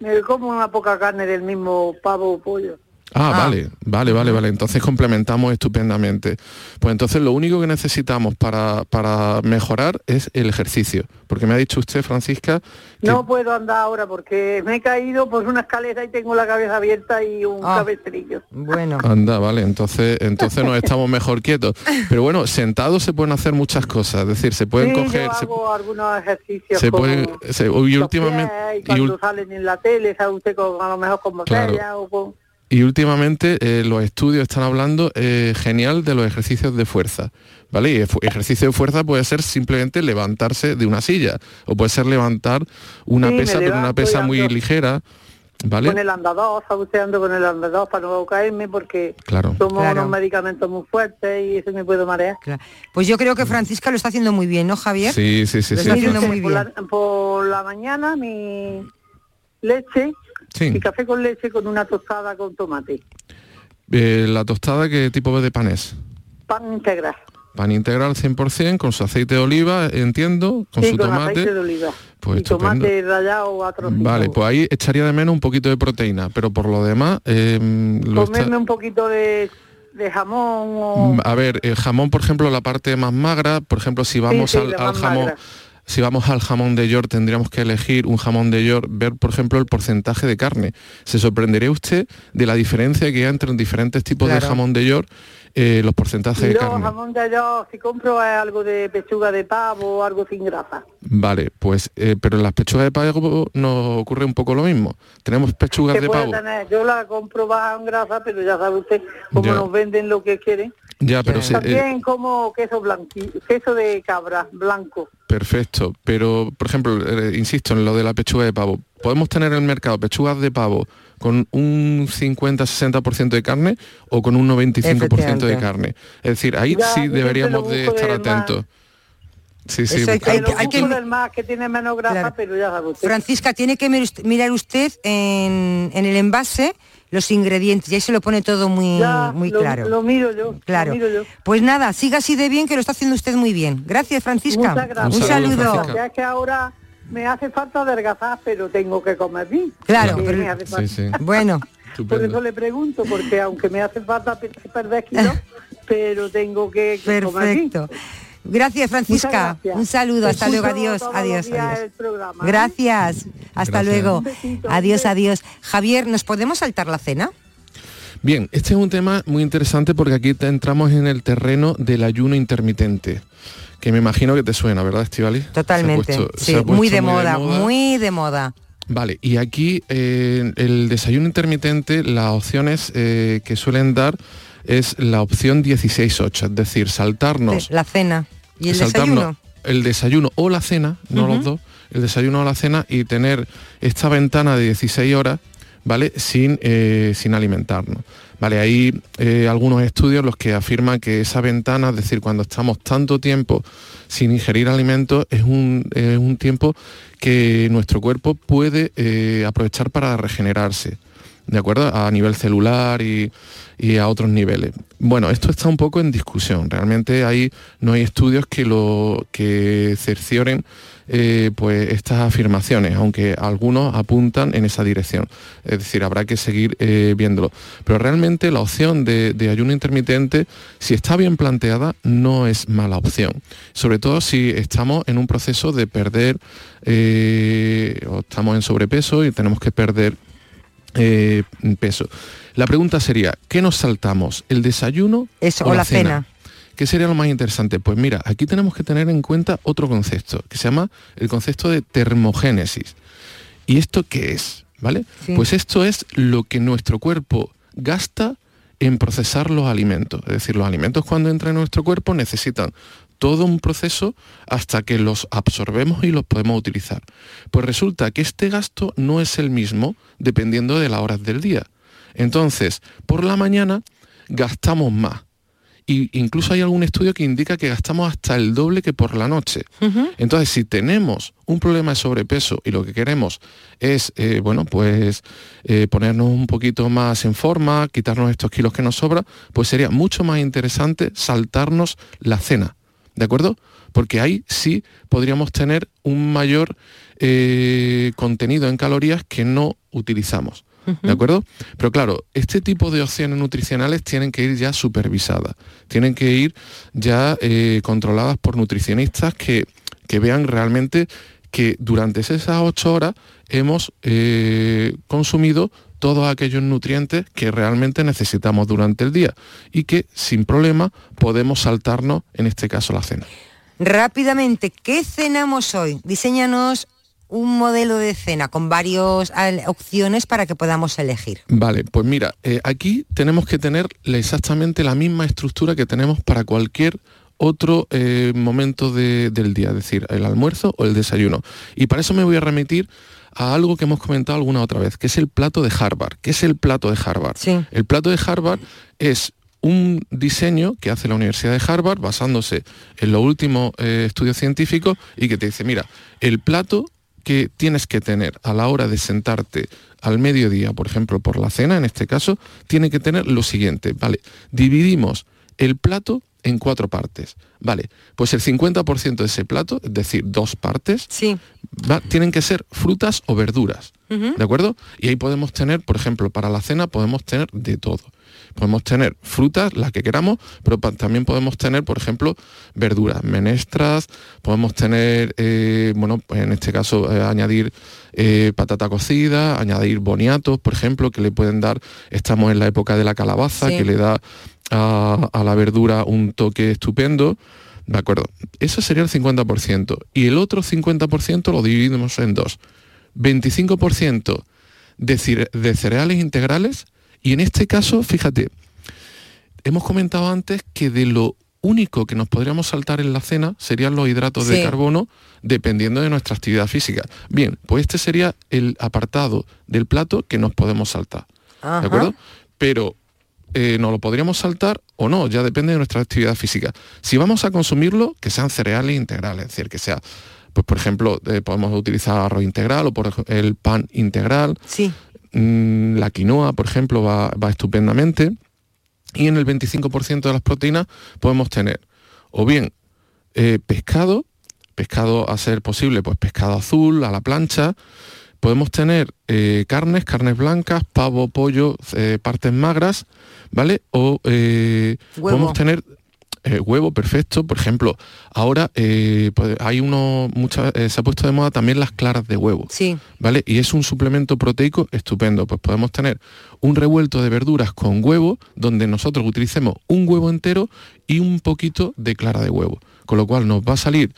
me como una poca carne del mismo pavo o pollo.
Ah, vale, vale, vale, vale. Entonces complementamos estupendamente. Pues entonces lo único que necesitamos para, para mejorar es el ejercicio. Porque me ha dicho usted, Francisca,
No puedo andar ahora porque me he caído por una escalera y tengo la cabeza abierta y un
Ah.
cabestrillo.
Bueno.
Anda, vale, entonces, entonces nos estamos mejor quietos. Pero bueno, sentados se pueden hacer muchas cosas, es decir, se pueden
sí,
coger,
yo
se,
hago algunos ejercicios
se
como
puede, se- y últimamente,
pies, y cuando salen en la tele, sabe usted con, a lo mejor con
Claro.
botella o con...
Y últimamente eh, los estudios están hablando eh, genial de los ejercicios de fuerza. ¿Vale? Y ejercicio de fuerza puede ser simplemente levantarse de una silla o puede ser levantar una
Sí,
pesa, pero una pesa muy
ando.
ligera. ¿Vale?
Con el andador, sabe usted ando con el andador para no caerme porque
Claro.
tomo
Claro.
unos medicamentos muy fuertes y eso me puede marear.
Pues yo creo que Francisca lo está haciendo muy bien, ¿no, Javier?
Sí, sí, sí,
Lo
sí.
está
sí.
haciendo muy
por,
bien.
la, por la mañana mi leche
Sí.
y café con leche con una tostada con tomate.
Eh, la tostada, ¿qué tipo de pan es?
Pan integral.
Pan integral 100%, con su aceite de oliva, entiendo, con
sí,
su
con
tomate.
aceite de oliva.
Pues
y tomate rallado a trocitos.
Vale, pues ahí echaría de menos un poquito de proteína, pero por lo demás, eh, lo está-
Comerme un poquito de, de jamón o...
Mm, A ver, el jamón, por ejemplo, la parte más magra, por ejemplo, si vamos
sí,
al, jamón,
magra.
Si vamos al jamón de York, tendríamos que elegir un jamón de York, ver, por ejemplo, el porcentaje de carne. Se sorprendería usted de la diferencia que hay entre diferentes tipos de jamón de York, eh, los porcentajes de carne.
jamón de allá, si compro es algo de pechuga de pavo o algo sin grasa.
Vale, pues, eh, pero en las pechugas de pavo nos ocurre un poco lo mismo. Tenemos pechugas de pavo.
tener, yo la compro baja en grasa, pero ya sabe usted cómo
Ya.
nos venden lo que quieren.
Ya, pero se- eh,
También como queso blanqui, queso de cabra blanco.
Perfecto, pero por ejemplo, eh, insisto en lo de la pechuga de pavo. Podemos tener en el mercado pechugas de pavo con un 50-60% de carne o con un 95% de carne. Es decir, ahí
Ya,
sí deberíamos de estar atentos. Sí, sí.
Hay-
buscar-
hay-
Lo
hay que-
busco del más que tiene menos grasa,
Claro.
pero ya sabe usted.
Francisca, tiene que mir- mirar usted en, en el envase los ingredientes y ahí se lo pone todo muy,
Ya,
muy
lo-
claro.
Lo miro yo.
Claro.
Lo miro yo.
Pues nada, siga así de bien, que lo está haciendo usted muy bien. Gracias, Francisca.
Muchas gracias.
Un saludo.
Ya que ahora me hace falta adelgazar, pero tengo que comer bien.
Claro,
Porque
pero-
me hace falta.
Sí, sí.
Bueno,
Por eso le pregunto, porque aunque me hace falta pe- perder kilos, pero tengo que, que comer bien.
Gracias, Francisca.
Gracias.
Un saludo. Hasta luego. Adiós. Adiós.
¿eh?
Gracias. Hasta
Gracias.
luego. Adiós, adiós. Javier, ¿nos podemos saltar la cena?
Bien, este es un tema muy interesante porque aquí te- entramos en el terreno del ayuno intermitente, que me imagino que te suena, ¿verdad, Estivali?
Totalmente.
Puesto-
sí, muy de moda, muy de moda.
Vale, y aquí eh, el desayuno intermitente, las opciones eh, que suelen dar es la opción 16-8, es decir, saltarnos,
La cena. ¿Y el desayuno?
el desayuno o la cena, no los dos, el desayuno o la cena y tener esta ventana de 16 horas, ¿vale? Sin, eh, sin alimentarnos. Vale, hay eh, algunos estudios los que afirman que esa ventana, es decir, cuando estamos tanto tiempo sin ingerir alimentos, es un, un tiempo que nuestro cuerpo puede eh, aprovechar para regenerarse. ¿De acuerdo? A nivel celular y, y a otros niveles. Bueno, esto está un poco en discusión. Realmente hay, no hay estudios que lo que cercioren eh, pues estas afirmaciones, aunque algunos apuntan en esa dirección. Es decir, habrá que seguir eh, viéndolo. Pero realmente la opción de, de ayuno intermitente, si está bien planteada, no es mala opción. Sobre todo si estamos en un proceso de perder eh, o estamos en sobrepeso y tenemos que perder eh, peso. La pregunta sería, ¿qué nos saltamos? ¿El desayuno
Eso, o la cena.
¿Qué sería lo más interesante? Pues mira, aquí tenemos que tener en cuenta otro concepto, que se llama el concepto de termogénesis. ¿Y esto qué es? ¿Vale?
Sí.
Pues esto es lo que nuestro cuerpo gasta en procesar los alimentos. Es decir, los alimentos cuando entran en nuestro cuerpo necesitan todo un proceso hasta que los absorbemos y los podemos utilizar. Pues resulta que este gasto no es el mismo dependiendo de las horas del día. Entonces, por la mañana gastamos más. Y incluso hay algún estudio que indica que gastamos hasta el doble que por la noche. Entonces, si tenemos un problema de sobrepeso y lo que queremos es, eh, bueno, pues eh, ponernos un poquito más en forma, quitarnos estos kilos que nos sobran, pues sería mucho más interesante saltarnos la cena. ¿De acuerdo? Porque ahí sí podríamos tener un mayor eh, contenido en calorías que no utilizamos. ¿De acuerdo? Pero claro, este tipo de opciones nutricionales tienen que ir ya supervisadas, tienen que ir ya eh, controladas por nutricionistas que, que vean realmente que durante esas ocho horas hemos eh, consumido todos aquellos nutrientes que realmente necesitamos durante el día y que sin problema podemos saltarnos, en este caso, la cena.
Rápidamente, ¿qué cenamos hoy? Diseñanos un modelo de cena con varias opciones para que podamos elegir.
Vale, pues mira, eh, aquí tenemos que tener exactamente la misma estructura que tenemos para cualquier otro eh, momento de, del día, es decir, el almuerzo o el desayuno. Y para eso me voy a remitir a algo que hemos comentado alguna otra vez, que es el plato de Harvard. ¿Qué es el plato de Harvard? El plato de Harvard es un diseño que hace la Universidad de Harvard basándose en los últimos eh, estudios científicos y que te dice, mira, el plato que tienes que tener a la hora de sentarte al mediodía, por ejemplo, por la cena, en este caso, tiene que tener lo siguiente, ¿vale? Dividimos el plato en cuatro partes, ¿vale? Pues el 50% de ese plato, es decir, dos partes, va- tienen que ser frutas o verduras. ¿de acuerdo? Y ahí podemos tener, por ejemplo, para la cena podemos tener de todo. Podemos tener frutas, las que queramos, pero también podemos tener, por ejemplo, verduras, menestras, podemos tener, eh, bueno, pues en este caso, eh, añadir eh, patata cocida, añadir boniatos, por ejemplo, que le pueden dar, estamos en la época de la calabaza,
Sí.
que le da a, a la verdura un toque estupendo. De acuerdo, eso sería el 50%. Y el otro 50% lo dividimos en dos. 25% de, de cereales integrales y en este caso, fíjate, hemos comentado antes que de lo único que nos podríamos saltar en la cena serían los hidratos de carbono dependiendo de nuestra actividad física. Bien, pues este sería el apartado del plato que nos podemos saltar.
Ajá.
¿De acuerdo? Pero eh, nos lo podríamos saltar o no, ya depende de nuestra actividad física. Si vamos a consumirlo, que sean cereales integrales, es decir, que sea, pues por ejemplo, eh, podemos utilizar arroz integral o por el pan integral.
Sí.
Mm, la quinoa, por ejemplo, va, va estupendamente. Y en el 25% de las proteínas podemos tener o bien eh, pescado, pescado a ser posible, pues pescado azul a la plancha. Podemos tener eh, carnes, carnes blancas, pavo, pollo, eh, partes magras, ¿vale? O eh,
Huevo.
podemos tener huevo perfecto, por ejemplo, ahora pues hay uno, muchas, eh, se ha puesto de moda también las claras de huevo.
Sí.
¿Vale? Y es un suplemento proteico estupendo. Pues podemos tener un revuelto de verduras con huevo, donde nosotros utilicemos un huevo entero y un poquito de clara de huevo. Con lo cual nos va a salir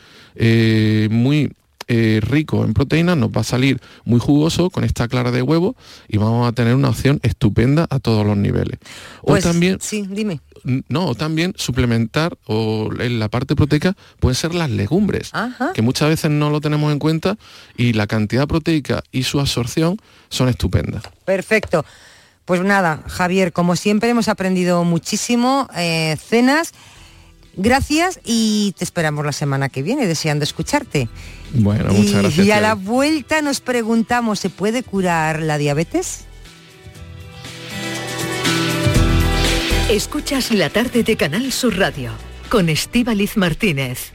muy eh, rico en proteínas, nos va a salir muy jugoso con esta clara de huevo y vamos a tener una opción estupenda a todos los niveles.
Pues,
o también
Sí, dime.
no, o también suplementar o en la parte proteica pueden ser las legumbres,
Ajá.
que muchas veces no lo tenemos en cuenta y la cantidad proteica y su absorción son estupendas.
Perfecto. Pues nada, Javier, como siempre hemos aprendido muchísimo, eh, cenas. Gracias y te esperamos la semana que viene deseando escucharte.
Bueno, muchas gracias.
Y a la vuelta nos preguntamos, ¿se puede curar la diabetes?
Escuchas la tarde de Canal Sur Radio con Estíbaliz Martínez.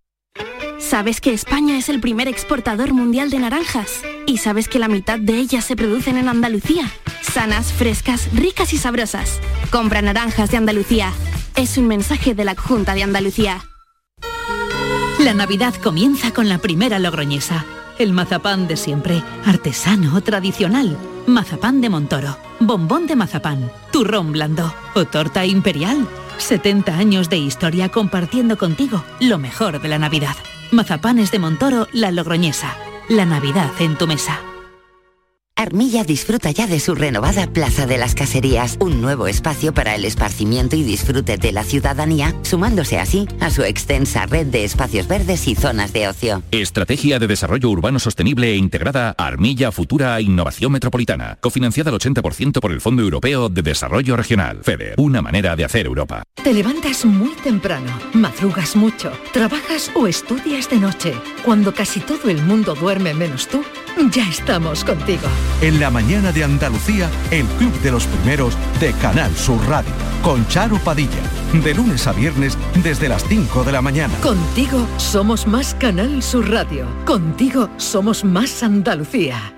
¿Sabes que España es el primer exportador mundial de naranjas? ¿Y sabes que la mitad de ellas se producen en Andalucía? Sanas, frescas, ricas y sabrosas. Compra naranjas de Andalucía. Es un mensaje de la Junta de Andalucía.
La Navidad comienza con la primera logroñesa. El mazapán de siempre, artesano, tradicional. Mazapán de Montoro, bombón de mazapán, turrón blando o torta imperial. 70 años de historia compartiendo contigo lo mejor de la Navidad. Mazapanes de Montoro, la logroñesa. La Navidad en tu mesa.
Armilla disfruta ya de su renovada Plaza de las Caserías, un nuevo espacio para el esparcimiento y disfrute de la ciudadanía, sumándose así a su extensa red de espacios verdes y zonas de ocio.
Estrategia de Desarrollo Urbano Sostenible e Integrada Armilla Futura Innovación Metropolitana, cofinanciada al 80% por el Fondo Europeo de Desarrollo Regional, FEDER, una manera de hacer Europa.
Te levantas muy temprano, madrugas mucho, trabajas o estudias de noche. Cuando casi todo el mundo duerme menos tú, ya estamos contigo.
En la mañana de Andalucía, el Club de los Primeros de Canal Sur Radio, con Charo Padilla, de lunes a viernes desde las 5 de la mañana.
Contigo somos más Canal Sur Radio. Contigo somos más Andalucía.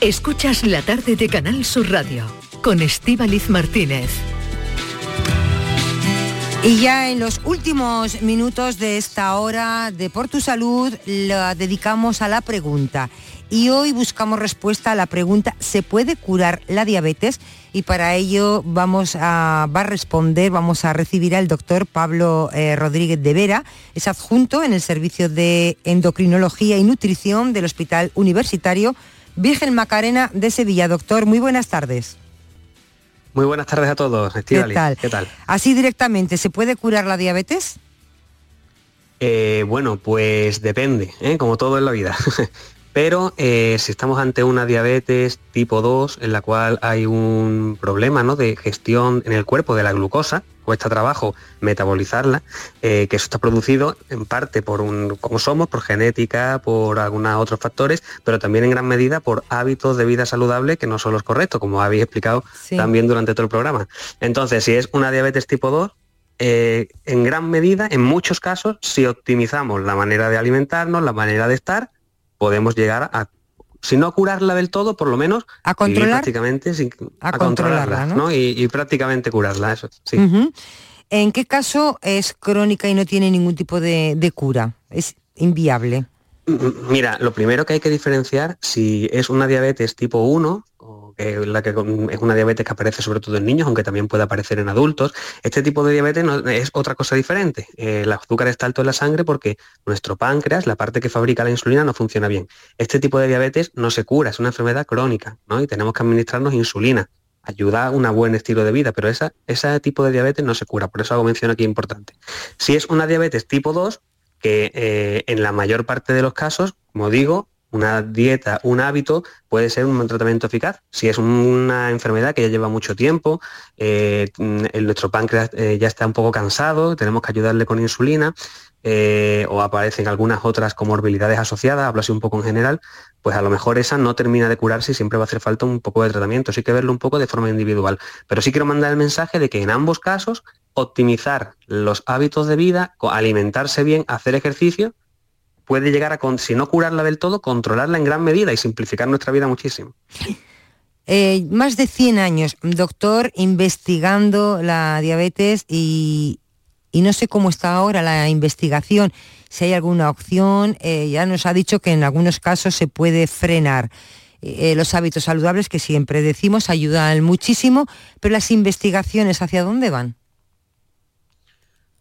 Escuchas la tarde de Canal Sur Radio con Estíbaliz Martínez.
Y ya en los últimos minutos de esta hora de Por tu Salud la dedicamos a la pregunta. Y hoy buscamos respuesta a la pregunta, ¿se puede curar la diabetes? Y para ello vamos a, va a responder, vamos a recibir al doctor Pablo eh, Rodríguez de Vera, es adjunto en el Servicio de Endocrinología y Nutrición del Hospital Universitario Virgen Macarena de Sevilla. Doctor, muy buenas tardes.
Muy buenas tardes a todos, Estíbaliz.
tal?
¿Qué tal?
Así directamente, ¿se puede curar la diabetes?
Eh, bueno, pues depende, ¿eh? como todo en la vida. Pero eh, si estamos ante una diabetes tipo 2, en la cual hay un problema ¿no? de gestión en el cuerpo de la glucosa, cuesta trabajo metabolizarla, eh, que eso está producido en parte por un, como somos, por genética, por algunos otros factores, pero también en gran medida por hábitos de vida saludable que no son los correctos, como habéis explicado
Sí.
también durante todo el programa. Entonces, si es una diabetes tipo 2, eh, en gran medida, en muchos casos, si optimizamos la manera de alimentarnos, la manera de estar, podemos llegar a, si no curarla del todo, por lo menos
a controlar-
prácticamente sin,
a
a,
controlarla,
controlarla,
¿no?
¿no? Y, y prácticamente curarla, eso sí.
¿En qué caso es crónica y no tiene ningún tipo de, de cura? Es inviable.
M- Mira, lo primero que hay que diferenciar si es una diabetes tipo 1, o que la que es una diabetes que aparece sobre todo en niños, aunque también puede aparecer en adultos. Este tipo de diabetes es otra cosa diferente. Eh, el azúcar está alto en la sangre porque nuestro páncreas, la parte que fabrica la insulina, no funciona bien. Este tipo de diabetes no se cura, es una enfermedad crónica, ¿no? Y tenemos que administrarnos insulina. Ayuda a un buen estilo de vida, pero ese tipo de diabetes no se cura, por eso hago mención aquí importante. Si es una diabetes tipo 2, que eh, en la mayor parte de los casos, como digo, una dieta, un hábito puede ser un tratamiento eficaz. Si es una enfermedad que ya lleva mucho tiempo, eh, el- nuestro páncreas eh, ya está un poco cansado, tenemos que ayudarle con insulina, eh, o aparecen algunas otras comorbilidades asociadas, hablo así un poco en general, pues a lo mejor esa no termina de curarse y siempre va a hacer falta un poco de tratamiento. Sí que verlo un poco de forma individual. Pero sí quiero mandar el mensaje de que en ambos casos optimizar los hábitos de vida, alimentarse bien, hacer ejercicio, puede llegar a, con- si no curarla del todo, controlarla en gran medida y simplificar nuestra vida muchísimo.
Eh, más de 100 años, doctor, investigando la diabetes y, y no sé cómo está ahora la investigación, si hay alguna opción, eh, ya nos ha dicho que en algunos casos se puede frenar. Eh, los hábitos saludables que siempre decimos ayudan muchísimo, pero las investigaciones, ¿hacia dónde van?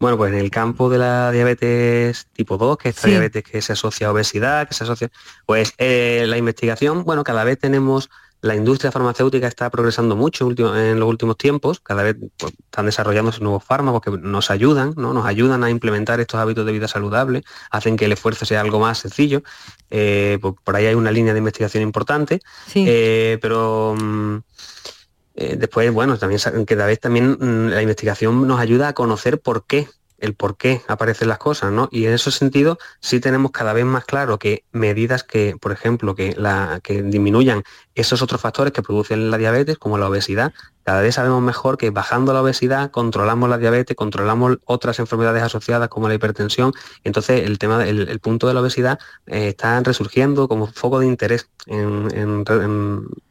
Bueno, pues en el campo de la diabetes tipo 2, que es esta
Sí.
diabetes que se asocia a obesidad, que se asocia, pues eh, la investigación, bueno, cada vez tenemos La industria farmacéutica está progresando mucho en los últimos tiempos, cada vez pues, están desarrollándose nuevos fármacos que nos ayudan, ¿no? nos ayudan a implementar estos hábitos de vida saludable, hacen que el esfuerzo sea algo más sencillo. Eh, pues, por ahí hay una línea de investigación importante, eh, pero... Mm, eh, después, bueno, también cada vez también mm, la investigación nos ayuda a conocer por qué el por qué aparecen las cosas, ¿no? Y en ese sentido sí tenemos cada vez más claro que medidas que, por ejemplo, que, la, que disminuyan esos otros factores que producen la diabetes, como la obesidad, cada vez sabemos mejor que bajando la obesidad controlamos la diabetes, controlamos otras enfermedades asociadas como la hipertensión. Entonces el tema, el, punto de la obesidad eh, está resurgiendo como foco de interés en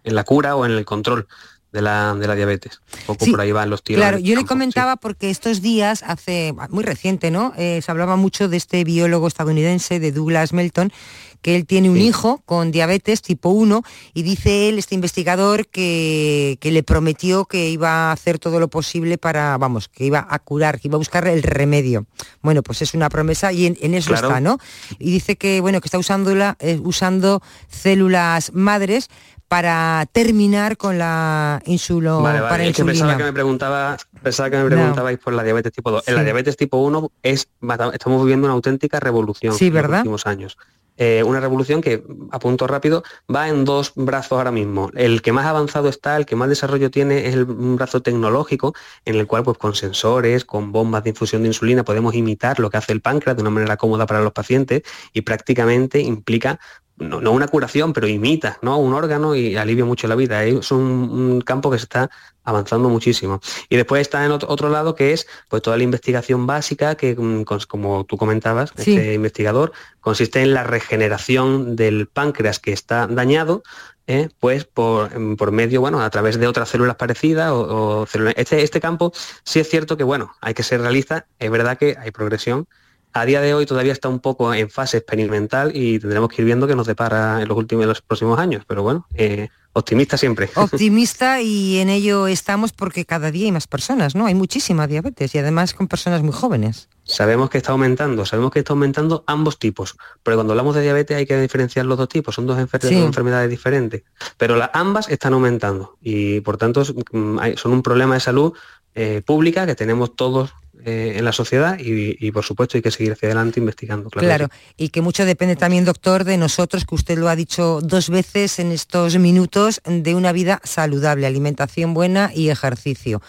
la cura o en el control de la, de la diabetes. Un poco por ahí van los tiros.
Claro, yo le comentaba porque estos días, hace muy reciente, ¿no? Eh, se hablaba mucho de este biólogo estadounidense, de Douglas Melton, que él tiene un hijo con diabetes tipo 1 y dice él, este investigador, que, que, le prometió que iba a hacer todo lo posible para, vamos, que iba a curar, que iba a buscar el remedio. Bueno, pues es una promesa y en, eso está, ¿no? Y dice que, bueno, que está usándola, eh, usando células madres para terminar con la insulo
vale, vale. Es que pensaba que me preguntaba, pensaba que me preguntabais por la diabetes tipo 2. En la diabetes tipo 1 es, estamos viviendo una auténtica revolución
sí, ¿verdad?
en los últimos años. Eh, una revolución que, a punto rápido, va en dos brazos ahora mismo. El que más avanzado está, el que más desarrollo tiene es el, un brazo tecnológico, en el cual pues, con sensores, con bombas de infusión de insulina, podemos imitar lo que hace el páncreas de una manera cómoda para los pacientes y prácticamente implica no, una curación, pero imita ¿no? un órgano y alivia mucho la vida. Es un, campo que se está avanzando muchísimo. Y después está en otro, lado que es pues toda la investigación básica que, mm, como tú comentabas, este investigador, consiste en la regeneración del páncreas que está dañado, ¿eh? pues por, mm, por, medio, bueno, a través de otras células parecidas o, células. Este, este campo sí es cierto que, bueno, hay que ser realista, es verdad que hay progresión, a día de hoy todavía está un poco en fase experimental y tendremos que ir viendo qué nos depara en los últimos los próximos años. Pero bueno, eh, optimista siempre.
Optimista y en ello estamos porque cada día hay más personas, ¿no? Hay muchísima diabetes y además con personas muy jóvenes.
Sabemos que está aumentando, sabemos que está aumentando ambos tipos, pero cuando hablamos de diabetes hay que diferenciar los dos tipos, son dos, enfermedades diferentes, pero las ambas están aumentando y por tanto mm, son un problema de salud eh, pública que tenemos todos eh, en la sociedad y, por supuesto hay que seguir hacia adelante investigando.
Claro, y que mucho depende también, doctor, de nosotros, que usted lo ha dicho dos veces en estos minutos, de una vida saludable, alimentación buena y ejercicio.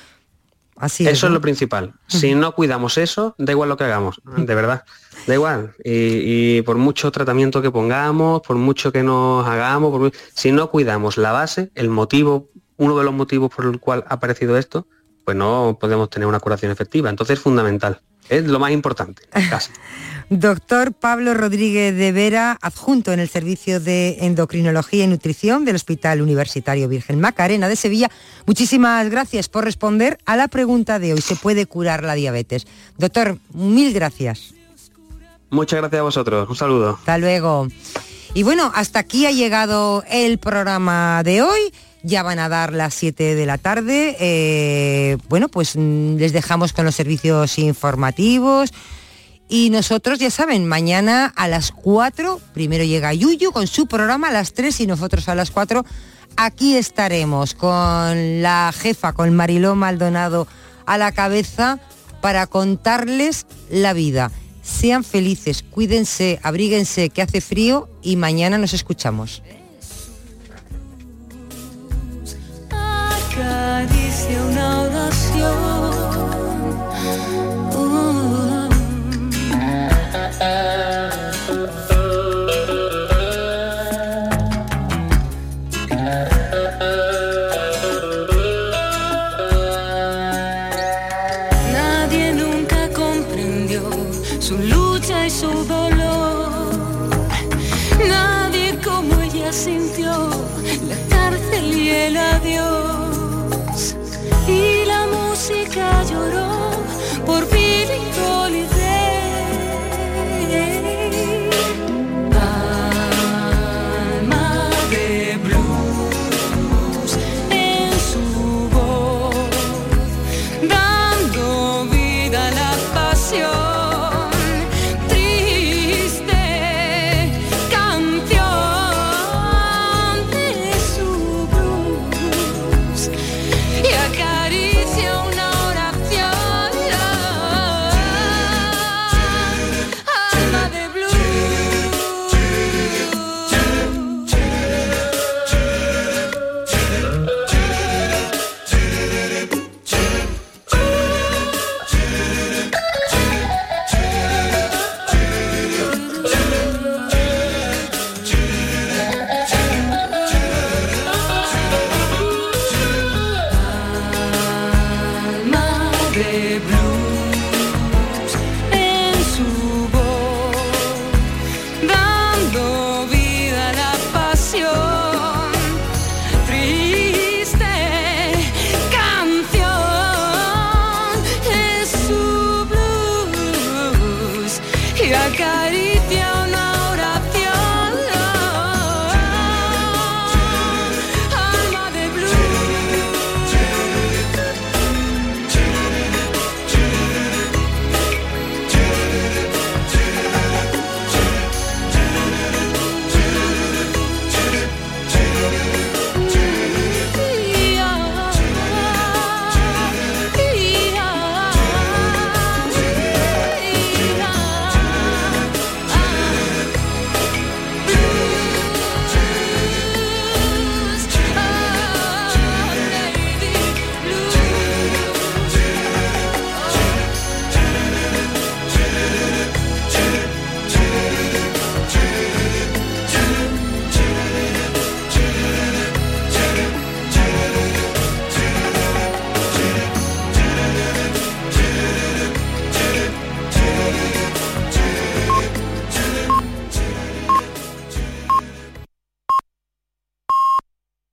Así
eso es, lo principal. Si no cuidamos eso, da igual lo que hagamos, de verdad. Da igual. Y, por mucho tratamiento que pongamos, por mucho que nos hagamos, si no cuidamos la base, el motivo, uno de los motivos por el cual ha aparecido esto, pues no podemos tener una curación efectiva. Entonces es fundamental. Es lo más importante, casi.
Doctor Pablo Rodríguez de Vera, adjunto en el Servicio de Endocrinología y Nutrición del Hospital Universitario Virgen Macarena de Sevilla, muchísimas gracias por responder a la pregunta de hoy. ¿Se puede curar la diabetes? Doctor, mil gracias.
Muchas gracias a vosotros. Un saludo.
Hasta luego. Y bueno, hasta aquí ha llegado el programa de hoy ya van a dar las 7 de la tarde. Eh, bueno, pues mm, les dejamos con los servicios informativos. Y nosotros, ya saben, mañana a las 4, primero llega Yuyu con su programa a las 3 y nosotros a las 4. Aquí estaremos con la jefa, con Mariló Maldonado a la cabeza para contarles la vida. Sean felices, cuídense, abríguense, que hace frío y mañana nos escuchamos. Una oración.
Nadie